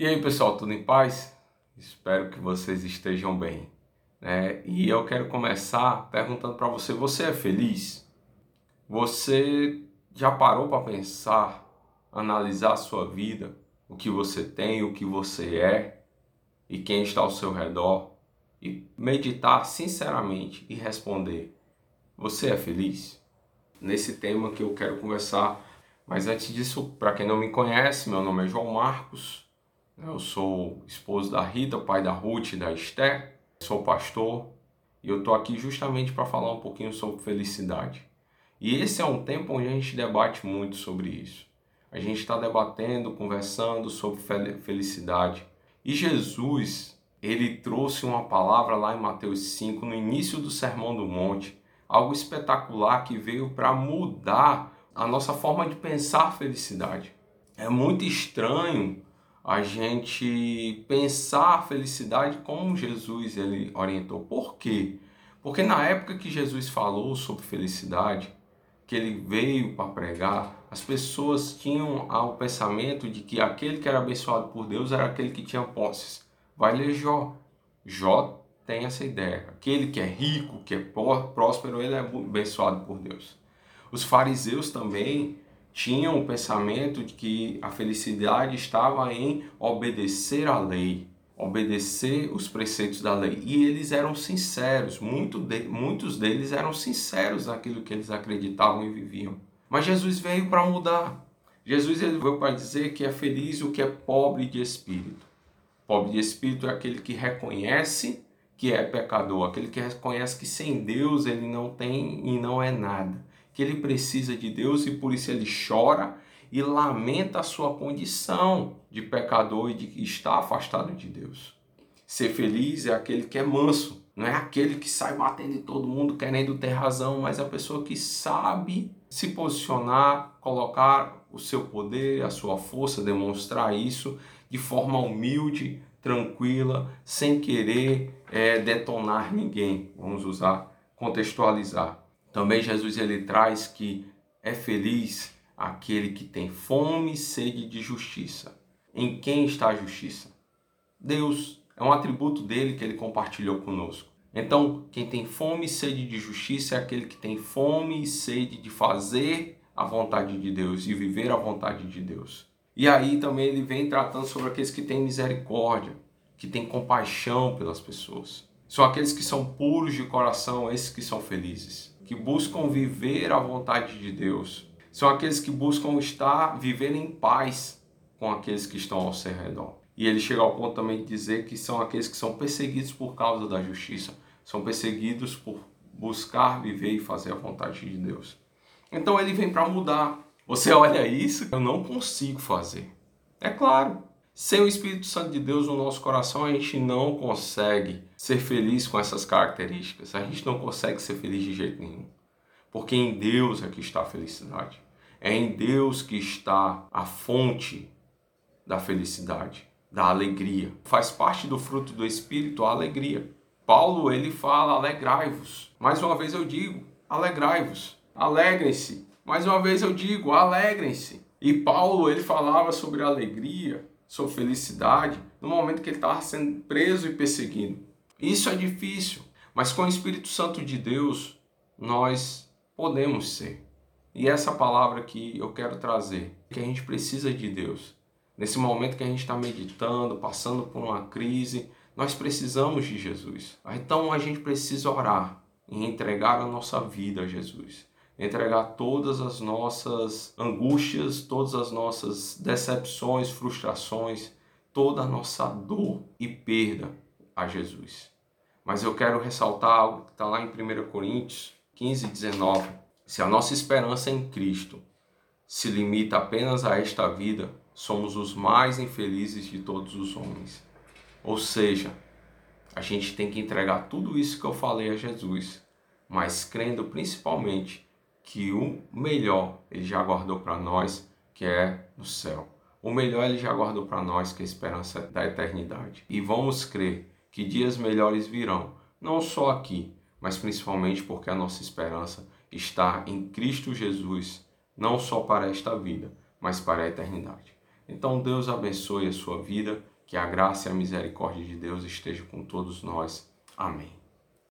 E aí, pessoal, tudo em paz? Espero que vocês estejam bem. Né? E eu quero começar perguntando para você: você é feliz? Você já parou para pensar, analisar a sua vida, o que você tem, o que você é e quem está ao seu redor e meditar sinceramente e responder: você é feliz? Nesse tema que eu quero conversar. Mas antes disso, para quem não me conhece, meu nome é João Marcos. Eu sou esposo da Rita, pai da Ruth e da Esther, sou pastor e eu estou aqui justamente para falar um pouquinho sobre felicidade. E esse é um tempo onde a gente debate muito sobre isso. A gente está debatendo, conversando sobre felicidade. E Jesus, ele trouxe uma palavra lá em Mateus 5, no início do Sermão do Monte, algo espetacular que veio para mudar a nossa forma de pensar felicidade. É muito estranho a gente pensar a felicidade como Jesus ele orientou. Por quê? Porque na época que Jesus falou sobre felicidade, que ele veio para pregar, as pessoas tinham o pensamento de que aquele que era abençoado por Deus era aquele que tinha posses. Vai ler Jó. Jó tem essa ideia. Aquele que é rico, que é próspero, ele é abençoado por Deus. Os fariseus também tinham o pensamento de que a felicidade estava em obedecer à lei, obedecer os preceitos da lei. E eles eram sinceros, muito de, muitos deles eram sinceros naquilo que eles acreditavam e viviam. Mas Jesus veio para mudar. Jesus ele veio para dizer que é feliz o que é pobre de espírito. Pobre de espírito é aquele que reconhece que é pecador, aquele que reconhece que sem Deus ele não tem e não é nada que ele precisa de Deus e por isso ele chora e lamenta a sua condição de pecador e de estar afastado de Deus. Ser feliz é aquele que é manso, não é aquele que sai batendo em todo mundo querendo ter razão, mas a pessoa que sabe se posicionar, colocar o seu poder, a sua força, demonstrar isso de forma humilde, tranquila, sem querer é, detonar ninguém. Vamos usar, contextualizar. Também Jesus ele traz que é feliz aquele que tem fome e sede de justiça. Em quem está a justiça? Deus. É um atributo dele que ele compartilhou conosco. Então, quem tem fome e sede de justiça é aquele que tem fome e sede de fazer a vontade de Deus e viver a vontade de Deus. E aí também ele vem tratando sobre aqueles que têm misericórdia, que têm compaixão pelas pessoas. São aqueles que são puros de coração, esses que são felizes que buscam viver a vontade de Deus. São aqueles que buscam estar, viver em paz com aqueles que estão ao seu redor. E ele chega ao ponto também de dizer que são aqueles que são perseguidos por causa da justiça, são perseguidos por buscar viver e fazer a vontade de Deus. Então ele vem para mudar. Você olha isso, eu não consigo fazer. É claro, sem o Espírito Santo de Deus no nosso coração, a gente não consegue ser feliz com essas características. A gente não consegue ser feliz de jeito nenhum. Porque em Deus é que está a felicidade. É em Deus que está a fonte da felicidade, da alegria. Faz parte do fruto do Espírito a alegria. Paulo ele fala: alegrai-vos. Mais uma vez eu digo: alegrai-vos. Alegrem-se. Mais uma vez eu digo: alegrem-se. E Paulo ele falava sobre alegria sua felicidade no momento que ele estava sendo preso e perseguido. Isso é difícil, mas com o Espírito Santo de Deus nós podemos ser. E essa palavra que eu quero trazer, que a gente precisa de Deus. Nesse momento que a gente está meditando, passando por uma crise, nós precisamos de Jesus. Então a gente precisa orar e entregar a nossa vida a Jesus entregar todas as nossas angústias, todas as nossas decepções, frustrações, toda a nossa dor e perda a Jesus. Mas eu quero ressaltar algo que está lá em 1 Coríntios 15, 19. Se a nossa esperança em Cristo se limita apenas a esta vida, somos os mais infelizes de todos os homens. Ou seja, a gente tem que entregar tudo isso que eu falei a Jesus, mas crendo principalmente que o melhor ele já guardou para nós, que é no céu. O melhor ele já guardou para nós, que é a esperança da eternidade. E vamos crer que dias melhores virão, não só aqui, mas principalmente porque a nossa esperança está em Cristo Jesus, não só para esta vida, mas para a eternidade. Então Deus abençoe a sua vida, que a graça e a misericórdia de Deus esteja com todos nós. Amém.